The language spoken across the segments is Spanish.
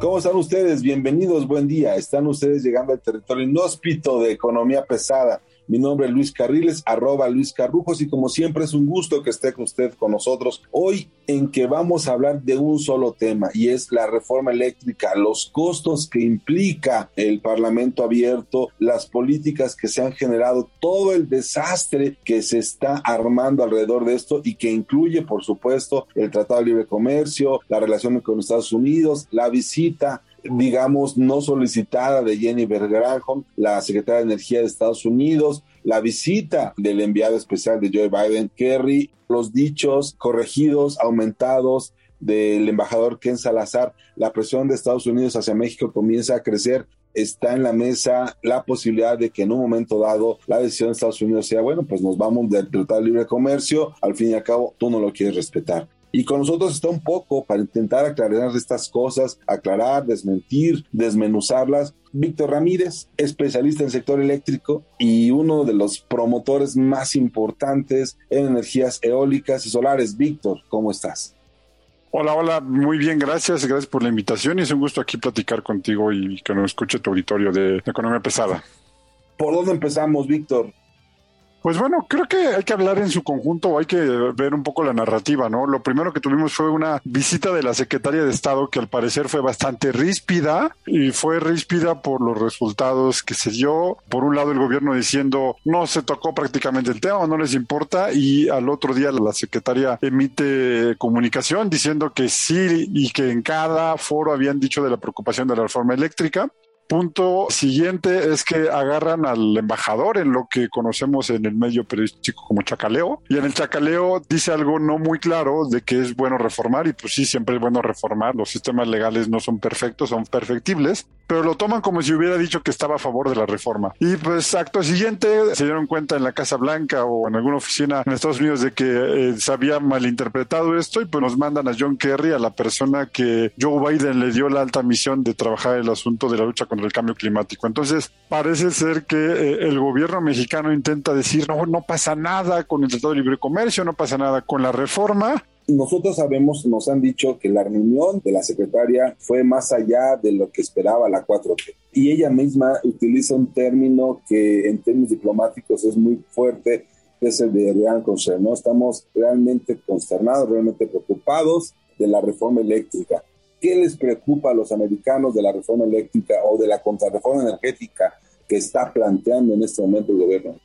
¿Cómo están ustedes? Bienvenidos, buen día. Están ustedes llegando al territorio inhóspito de economía pesada. Mi nombre es Luis Carriles, arroba Luis Carrujos, y como siempre es un gusto que esté usted con nosotros hoy en que vamos a hablar de un solo tema y es la reforma eléctrica, los costos que implica el Parlamento abierto, las políticas que se han generado, todo el desastre que se está armando alrededor de esto y que incluye, por supuesto, el Tratado de Libre Comercio, la relación con Estados Unidos, la visita digamos, no solicitada de Jenny Granholm, la secretaria de Energía de Estados Unidos, la visita del enviado especial de Joe Biden, Kerry, los dichos corregidos, aumentados del embajador Ken Salazar, la presión de Estados Unidos hacia México comienza a crecer. Está en la mesa la posibilidad de que en un momento dado la decisión de Estados Unidos sea, bueno, pues nos vamos del Tratado de Libre Comercio, al fin y al cabo tú no lo quieres respetar. Y con nosotros está un poco para intentar aclarar estas cosas, aclarar, desmentir, desmenuzarlas. Víctor Ramírez, especialista en sector eléctrico y uno de los promotores más importantes en energías eólicas y solares. Víctor, ¿cómo estás? Hola, hola, muy bien, gracias, gracias por la invitación y es un gusto aquí platicar contigo y que nos escuche tu auditorio de Economía Pesada. ¿Por dónde empezamos, Víctor? Pues bueno, creo que hay que hablar en su conjunto hay que ver un poco la narrativa, ¿no? Lo primero que tuvimos fue una visita de la Secretaría de Estado que al parecer fue bastante ríspida y fue ríspida por los resultados que se dio. Por un lado el gobierno diciendo no se tocó prácticamente el tema, no les importa y al otro día la secretaria emite comunicación diciendo que sí y que en cada foro habían dicho de la preocupación de la reforma eléctrica Punto siguiente es que agarran al embajador en lo que conocemos en el medio periodístico como chacaleo y en el chacaleo dice algo no muy claro de que es bueno reformar y pues sí, siempre es bueno reformar, los sistemas legales no son perfectos, son perfectibles, pero lo toman como si hubiera dicho que estaba a favor de la reforma. Y pues acto siguiente se dieron cuenta en la Casa Blanca o en alguna oficina en Estados Unidos de que eh, se había malinterpretado esto y pues nos mandan a John Kerry, a la persona que Joe Biden le dio la alta misión de trabajar el asunto de la lucha contra el cambio climático. Entonces, parece ser que eh, el gobierno mexicano intenta decir, no, no pasa nada con el Tratado de Libre Comercio, no pasa nada con la reforma, nosotros sabemos, nos han dicho que la reunión de la secretaria fue más allá de lo que esperaba la 4T. Y ella misma utiliza un término que en términos diplomáticos es muy fuerte, que es el de real concern. ¿no? Estamos realmente consternados, realmente preocupados de la reforma eléctrica. ¿Qué les preocupa a los americanos de la reforma eléctrica o de la contrarreforma energética que está planteando en este momento el gobierno?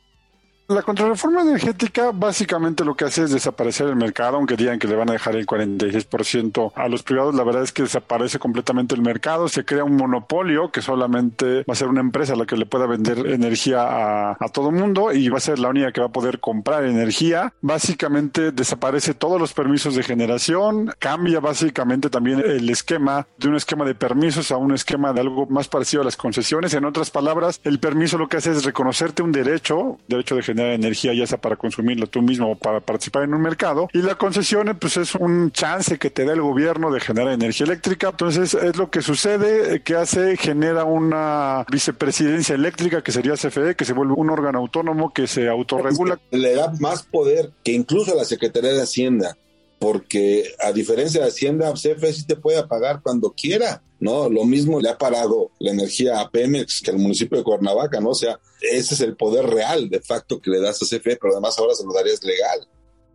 La contrarreforma energética básicamente lo que hace es desaparecer el mercado, aunque digan que le van a dejar el 46% a los privados, la verdad es que desaparece completamente el mercado, se crea un monopolio que solamente va a ser una empresa la que le pueda vender energía a, a todo mundo y va a ser la única que va a poder comprar energía. Básicamente desaparece todos los permisos de generación, cambia básicamente también el esquema de un esquema de permisos a un esquema de algo más parecido a las concesiones. En otras palabras, el permiso lo que hace es reconocerte un derecho, derecho de generar energía, ya sea para consumirlo tú mismo o para participar en un mercado. Y la concesión, pues es un chance que te da el gobierno de generar energía eléctrica. Entonces, es lo que sucede, que hace, genera una vicepresidencia eléctrica que sería CFE, que se vuelve un órgano autónomo que se autorregula. Le da más poder que incluso la Secretaría de Hacienda porque a diferencia de Hacienda, CFE sí te puede pagar cuando quiera, ¿no? Lo mismo le ha parado la energía a Pemex que al municipio de Cuernavaca, ¿no? O sea, ese es el poder real de facto que le das a CFE, pero además ahora se lo darías legal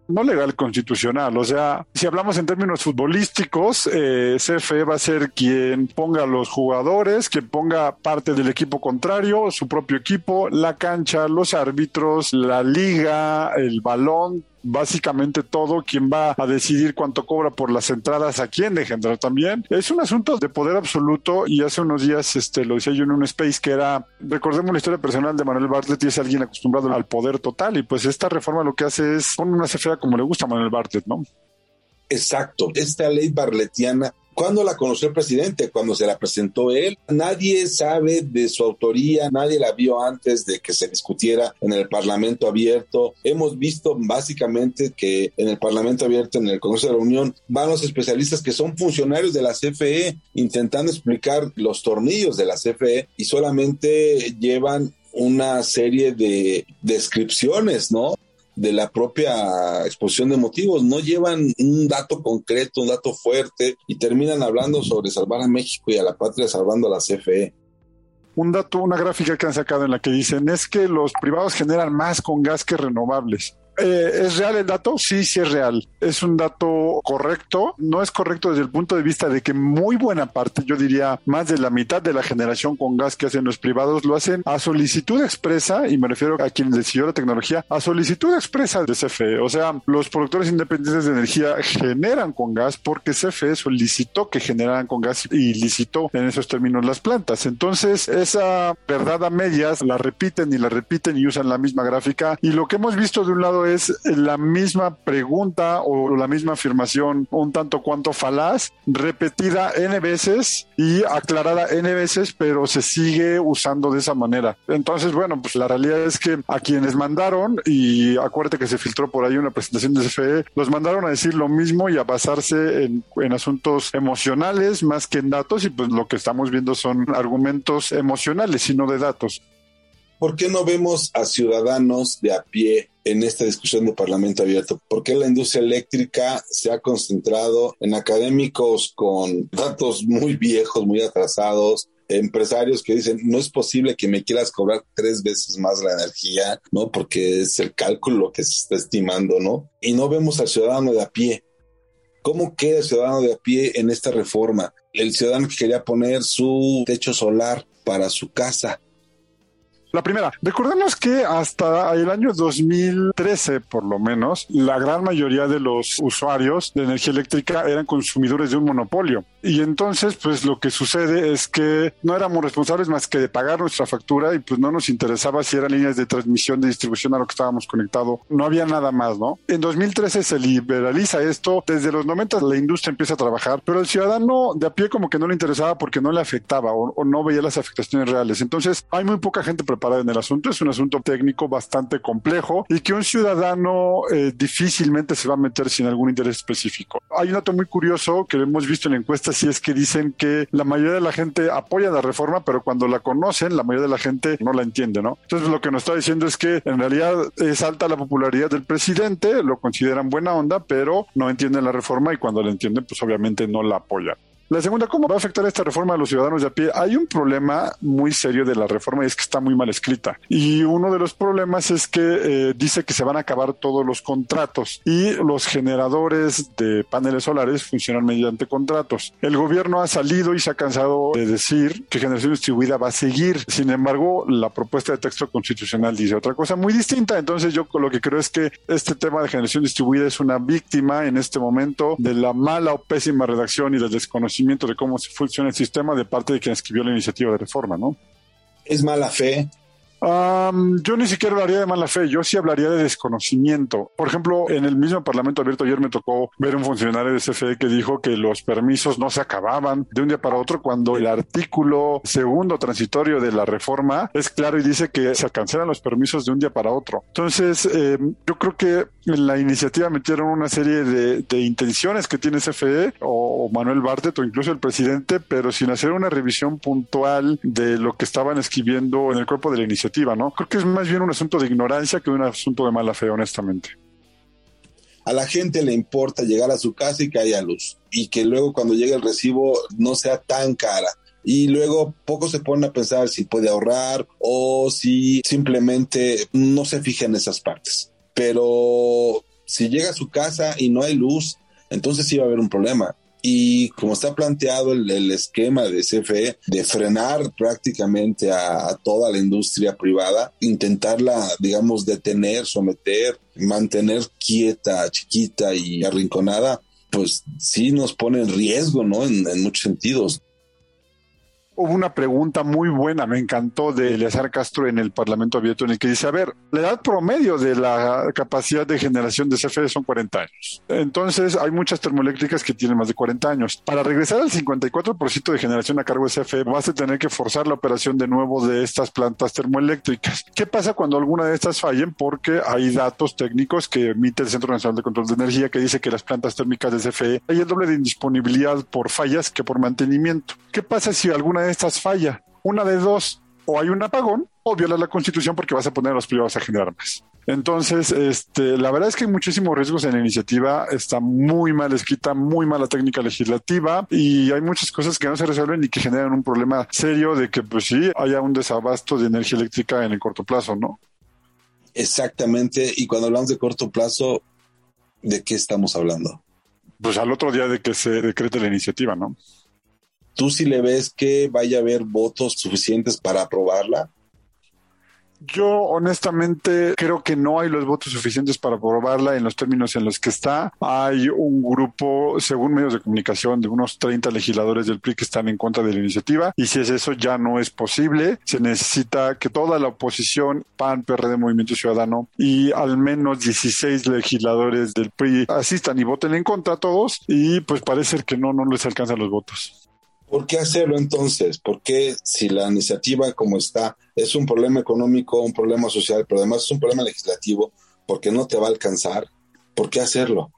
no legal constitucional. O sea, si hablamos en términos futbolísticos, eh, CFE va a ser quien ponga los jugadores, quien ponga parte del equipo contrario, su propio equipo, la cancha, los árbitros, la liga, el balón, básicamente todo, quién va a decidir cuánto cobra por las entradas, a quién entrar también. Es un asunto de poder absoluto y hace unos días este, lo decía yo en un space que era, recordemos la historia personal de Manuel Bartlett y es alguien acostumbrado al poder total y pues esta reforma lo que hace es poner una CFA como le gusta a Manuel Bartlett, ¿no? Exacto, esta ley barletiana ¿Cuándo la conoció el presidente? Cuando se la presentó él. Nadie sabe de su autoría, nadie la vio antes de que se discutiera en el Parlamento abierto. Hemos visto básicamente que en el Parlamento abierto, en el Congreso de la Unión, van los especialistas que son funcionarios de la CFE intentando explicar los tornillos de la CFE y solamente llevan una serie de descripciones, ¿no? De la propia exposición de motivos, no llevan un dato concreto, un dato fuerte y terminan hablando sobre salvar a México y a la patria salvando a la CFE un dato, una gráfica que han sacado en la que dicen es que los privados generan más con gas que renovables. Eh, ¿Es real el dato? Sí, sí es real. Es un dato correcto. No es correcto desde el punto de vista de que muy buena parte, yo diría más de la mitad de la generación con gas que hacen los privados lo hacen a solicitud expresa, y me refiero a quienes decidió la tecnología, a solicitud expresa de CFE. O sea, los productores independientes de energía generan con gas porque CFE solicitó que generaran con gas y licitó en esos términos las plantas. Entonces, esa verdad a medias la repiten y la repiten y usan la misma gráfica. Y lo que hemos visto de un lado es la misma pregunta o la misma afirmación un tanto cuanto falaz, repetida n veces y aclarada n veces, pero se sigue usando de esa manera. Entonces, bueno, pues la realidad es que a quienes mandaron, y acuérdate que se filtró por ahí una presentación de CFE, los mandaron a decir lo mismo y a basarse en, asuntos emocionales más que en datos, y pues lo que estamos viendo son argumentos emocionales y no de datos. ¿Por qué no vemos a ciudadanos de a pie en esta discusión de Parlamento abierto? ¿Por qué la industria eléctrica se ha concentrado en académicos con datos muy viejos, muy atrasados, empresarios que dicen, no es posible que me quieras cobrar tres veces más la energía, ¿no? Porque es el cálculo que se está estimando, ¿no? Y no vemos al ciudadano de a pie. ¿Cómo queda el ciudadano de a pie en esta reforma? El ciudadano que quería poner su techo solar para su casa, la primera, recordemos que hasta el año 2013, por lo menos, la gran mayoría de los usuarios de energía eléctrica eran consumidores de un monopolio. Y entonces, pues lo que sucede es que no éramos responsables más que de pagar nuestra factura y pues no nos interesaba si eran líneas de transmisión, de distribución a lo que estábamos conectados. No había nada más, ¿no? En 2013 se liberaliza esto. Desde los 90 la industria empieza a trabajar, pero el ciudadano de a pie como que no le interesaba porque no le afectaba o, o no veía las afectaciones reales. Entonces, hay muy poca gente preparada en el asunto. Es un asunto técnico bastante complejo y que un ciudadano eh, difícilmente se va a meter sin algún interés específico. Hay un dato muy curioso que hemos visto en encuestas y es que dicen que la mayoría de la gente apoya la reforma, pero cuando la conocen, la mayoría de la gente no la entiende, ¿no? Entonces lo que nos está diciendo es que en realidad es alta la popularidad del presidente, lo consideran buena onda, pero no entienden la reforma y cuando la entienden, pues obviamente no la apoyan. La segunda, ¿cómo va a afectar esta reforma a los ciudadanos de a pie? Hay un problema muy serio de la reforma y es que está muy mal escrita. Y uno de los problemas es que eh, dice que se van a acabar todos los contratos y los generadores de paneles solares funcionan mediante contratos. El gobierno ha salido y se ha cansado de decir que generación distribuida va a seguir. Sin embargo, la propuesta de texto constitucional dice otra cosa muy distinta. Entonces yo lo que creo es que este tema de generación distribuida es una víctima en este momento de la mala o pésima redacción y del desconocimiento de cómo funciona el sistema de parte de quien escribió la iniciativa de reforma, ¿no? Es mala fe, yo ni siquiera hablaría de mala fe, yo sí hablaría de desconocimiento. Por ejemplo, en el mismo Parlamento Abierto ayer me tocó ver un funcionario de CFE que dijo que los permisos no se acababan de un día para otro cuando el artículo segundo transitorio de la reforma es claro y dice que se cancelan los permisos de un día para otro. Entonces, eh, yo creo que en la iniciativa metieron una serie de, intenciones que tiene CFE o Manuel Bartet o incluso el presidente, pero sin hacer una revisión puntual de lo que estaban escribiendo en el cuerpo de la iniciativa ¿no? Creo que es más bien un asunto de ignorancia que un asunto de mala fe, honestamente. A la gente le importa llegar a su casa y que haya luz y que luego cuando llegue el recibo no sea tan cara y luego poco se ponen a pensar si puede ahorrar o si simplemente no se fija en esas partes. Pero si llega a su casa y no hay luz, entonces sí va a haber un problema. Y como está planteado el, esquema de CFE de frenar prácticamente a, toda la industria privada, intentarla, digamos, detener, someter, mantener quieta, chiquita y arrinconada, pues sí nos pone en riesgo, ¿no? en muchos sentidos. Hubo una pregunta muy buena, me encantó, de Eleazar Castro en el Parlamento Abierto, en el que dice, a ver, la edad promedio de la capacidad de generación de CFE son 40 años. Entonces, hay muchas termoeléctricas que tienen más de 40 años. Para regresar al 54% de generación a cargo de CFE, vas a tener que forzar la operación de nuevo de estas plantas termoeléctricas. ¿Qué pasa cuando alguna de estas fallen? Porque hay datos técnicos que emite el Centro Nacional de Control de Energía que dice que las plantas térmicas de CFE hay el doble de indisponibilidad por fallas que por mantenimiento. ¿Qué pasa si alguna de estas falla. Una de dos, o hay un apagón o viola la constitución porque vas a poner a los privados a generar más. Entonces, este, la verdad es que hay muchísimos riesgos en la iniciativa, está muy mal escrita, muy mala técnica legislativa y hay muchas cosas que no se resuelven y que generan un problema serio de que pues sí haya un desabasto de energía eléctrica en el corto plazo, ¿no? Exactamente, y cuando hablamos de corto plazo, ¿de qué estamos hablando? Pues al otro día de que se decrete la iniciativa, ¿no? ¿Tú sí le ves que vaya a haber votos suficientes para aprobarla? Yo honestamente creo que no hay los votos suficientes para aprobarla en los términos en los que está. Hay un grupo, según medios de comunicación, de unos 30 legisladores del PRI que están en contra de la iniciativa. Y si es eso, ya no es posible. Se necesita que toda la oposición, PAN, PRD, Movimiento Ciudadano y al menos 16 legisladores del PRI asistan y voten en contra todos. Y pues parece que no, no les alcanzan los votos. ¿Por qué hacerlo entonces? ¿Por qué si la iniciativa como está es un problema económico, un problema social, pero además es un problema legislativo, porque no te va a alcanzar? ¿Por qué hacerlo?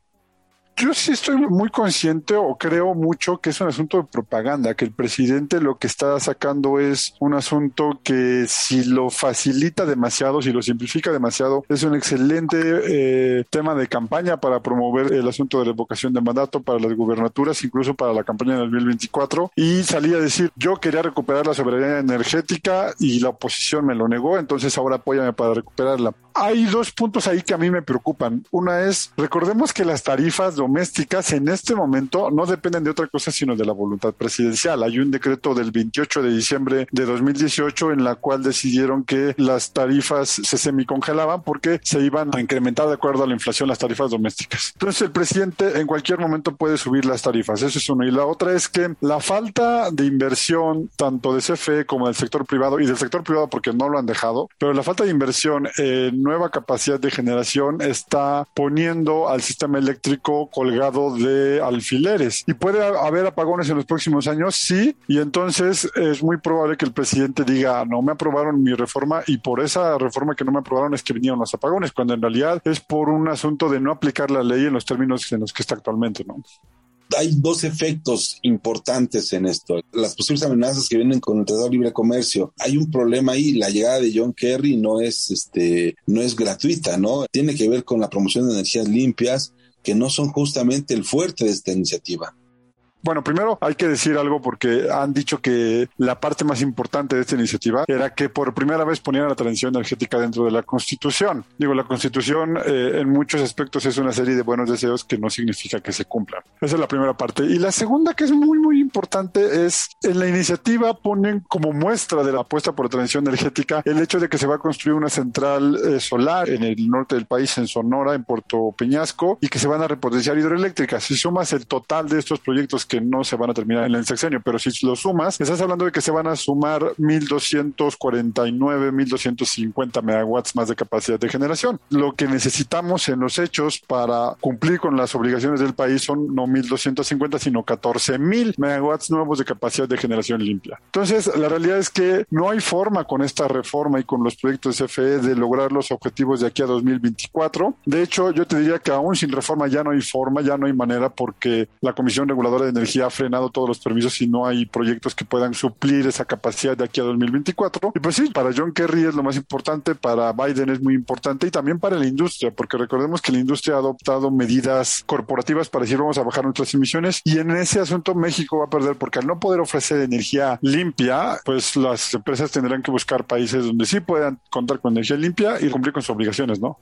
Yo sí estoy muy consciente o creo mucho que es un asunto de propaganda, que el presidente lo que está sacando es un asunto que si lo facilita demasiado, si lo simplifica demasiado, es un excelente eh, tema de campaña para promover el asunto de revocación de mandato para las gubernaturas, incluso para la campaña del 2024. Y salí a decir, yo quería recuperar la soberanía energética y la oposición me lo negó, entonces ahora apóyame para recuperarla. Hay dos puntos ahí que a mí me preocupan. Una es, recordemos que las tarifas domésticas en este momento no dependen de otra cosa sino de la voluntad presidencial. Hay un decreto del 28 de diciembre de 2018 en la cual decidieron que las tarifas se semicongelaban porque se iban a incrementar de acuerdo a la inflación las tarifas domésticas. Entonces el presidente en cualquier momento puede subir las tarifas. Eso es uno. Y la otra es que la falta de inversión tanto de CFE como del sector privado y del sector privado porque no lo han dejado, pero la falta de inversión en nueva capacidad de generación está poniendo al sistema eléctrico colgado de alfileres. ¿Y puede haber apagones en los próximos años? Sí, y entonces es muy probable que el presidente diga, no me aprobaron mi reforma y por esa reforma que no me aprobaron es que vinieron los apagones, cuando en realidad es por un asunto de no aplicar la ley en los términos en los que está actualmente, ¿no? Hay dos efectos importantes en esto. Las posibles amenazas que vienen con el Tratado de Libre Comercio. Hay un problema ahí. La llegada de John Kerry no es, este, no es gratuita, ¿no? Tiene que ver con la promoción de energías limpias que no son justamente el fuerte de esta iniciativa. Bueno, primero hay que decir algo porque han dicho que la parte más importante de esta iniciativa era que por primera vez ponían la transición energética dentro de la Constitución. Digo, la Constitución eh, en muchos aspectos es una serie de buenos deseos que no significa que se cumplan. Esa es la primera parte. Y la segunda que es muy, muy importante es en la iniciativa ponen como muestra de la apuesta por la transición energética el hecho de que se va a construir una central eh, solar en el norte del país, en Sonora, en Puerto Peñasco, y que se van a repotenciar hidroeléctricas. Si sumas el total de estos proyectos que no se van a terminar en el sexenio, pero si lo sumas, estás hablando de que se van a sumar 1.249, 1.250 megawatts más de capacidad de generación. Lo que necesitamos en los hechos para cumplir con las obligaciones del país son no 1.250, sino 14.000 megawatts nuevos de capacidad de generación limpia. Entonces, la realidad es que no hay forma con esta reforma y con los proyectos de CFE de lograr los objetivos de aquí a 2024. De hecho, yo te diría que aún sin reforma ya no hay forma, ya no hay manera porque la Comisión Reguladora de Energía ha frenado todos los permisos y no hay proyectos que puedan suplir esa capacidad de aquí a 2024. Y pues sí, para John Kerry es lo más importante, para Biden es muy importante y también para la industria, porque recordemos que la industria ha adoptado medidas corporativas para decir vamos a bajar nuestras emisiones y en ese asunto México va a perder porque al no poder ofrecer energía limpia, pues las empresas tendrán que buscar países donde sí puedan contar con energía limpia y cumplir con sus obligaciones, ¿no?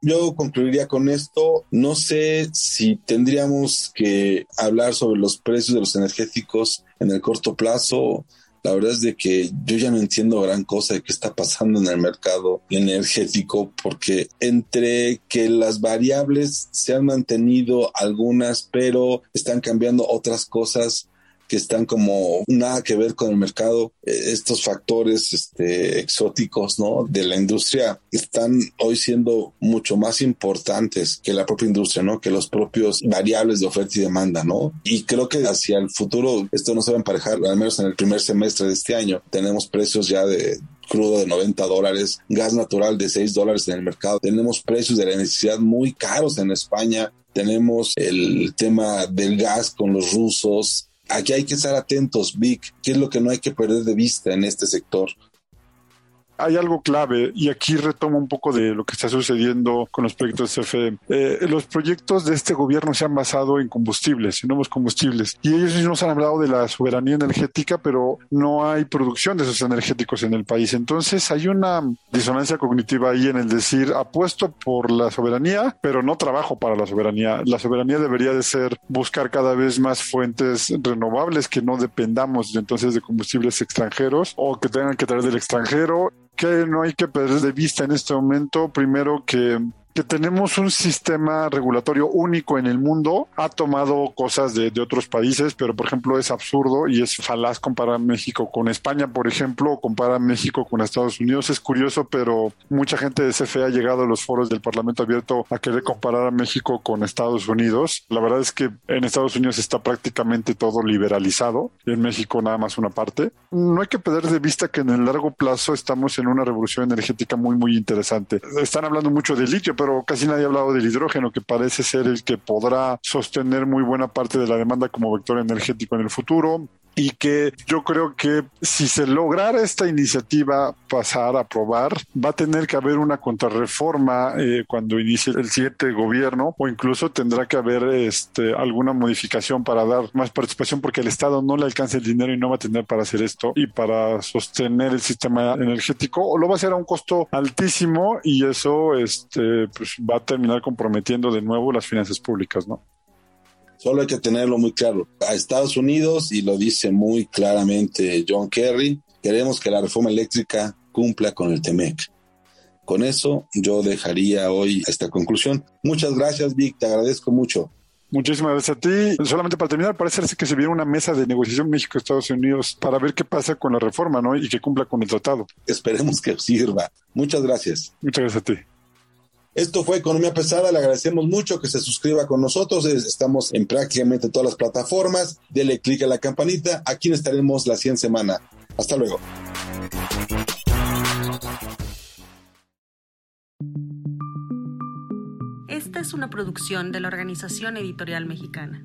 Yo concluiría con esto. No sé si tendríamos que hablar sobre los precios de los energéticos en el corto plazo. La verdad es de que yo ya no entiendo gran cosa de qué está pasando en el mercado energético porque entre que las variables se han mantenido algunas pero están cambiando otras cosas, que están como nada que ver con el mercado. Eh, estos factores este, exóticos ¿no? de la industria están hoy siendo mucho más importantes que la propia industria, ¿no? que los propios variables de oferta y demanda. ¿no? Y creo que hacia el futuro esto no se va a emparejar, al menos en el primer semestre de este año. Tenemos precios ya de crudo de 90 dólares, gas natural de 6 dólares en el mercado. Tenemos precios de la necesidad muy caros en España. Tenemos el tema del gas con los rusos, aquí hay que estar atentos, Vic, qué es lo que no hay que perder de vista en este sector hay algo clave y aquí retomo un poco de lo que está sucediendo con los proyectos de CFE. Eh, los proyectos de este gobierno se han basado en combustibles, en nuevos combustibles. Y ellos nos han hablado de la soberanía energética, pero no hay producción de esos energéticos en el país. Entonces hay una disonancia cognitiva ahí en el decir apuesto por la soberanía, pero no trabajo para la soberanía. La soberanía debería de ser buscar cada vez más fuentes renovables que no dependamos entonces de combustibles extranjeros o que tengan que traer del extranjero que no hay que perder de vista en este momento, primero que que tenemos un sistema regulatorio único en el mundo, ha tomado cosas de, otros países, pero por ejemplo es absurdo y es falaz comparar México con España, por ejemplo, o comparar México con Estados Unidos. Es curioso, pero mucha gente de CFE ha llegado a los foros del Parlamento Abierto a querer comparar a México con Estados Unidos. La verdad es que en Estados Unidos está prácticamente todo liberalizado y en México nada más una parte. No hay que perder de vista que en el largo plazo estamos en una revolución energética muy, muy interesante. Están hablando mucho de litio, pero casi nadie ha hablado del hidrógeno, que parece ser el que podrá sostener muy buena parte de la demanda como vector energético en el futuro y que yo creo que si se lograra esta iniciativa pasar a aprobar, va a tener que haber una contrarreforma eh, cuando inicie el siguiente gobierno o incluso tendrá que haber este, alguna modificación para dar más participación porque el Estado no le alcanza el dinero y no va a tener para hacer esto y para sostener el sistema energético o lo va a hacer a un costo altísimo y eso este, pues, va a terminar comprometiendo de nuevo las finanzas públicas, ¿no? Solo hay que tenerlo muy claro. A Estados Unidos, y lo dice muy claramente John Kerry, queremos que la reforma eléctrica cumpla con el TEMEC. Con eso yo dejaría hoy esta conclusión. Muchas gracias, Vic, te agradezco mucho. Muchísimas gracias a ti. Solamente para terminar, parece que se viene una mesa de negociación México-Estados Unidos para ver qué pasa con la reforma, ¿no? Y que cumpla con el tratado. Esperemos que sirva. Muchas gracias. Muchas gracias a ti. Esto fue Economía Pesada, le agradecemos mucho que se suscriba con nosotros, estamos en prácticamente todas las plataformas, dele clic a la campanita, aquí estaremos la 100 semana. Hasta luego. Esta es una producción de la Organización Editorial Mexicana.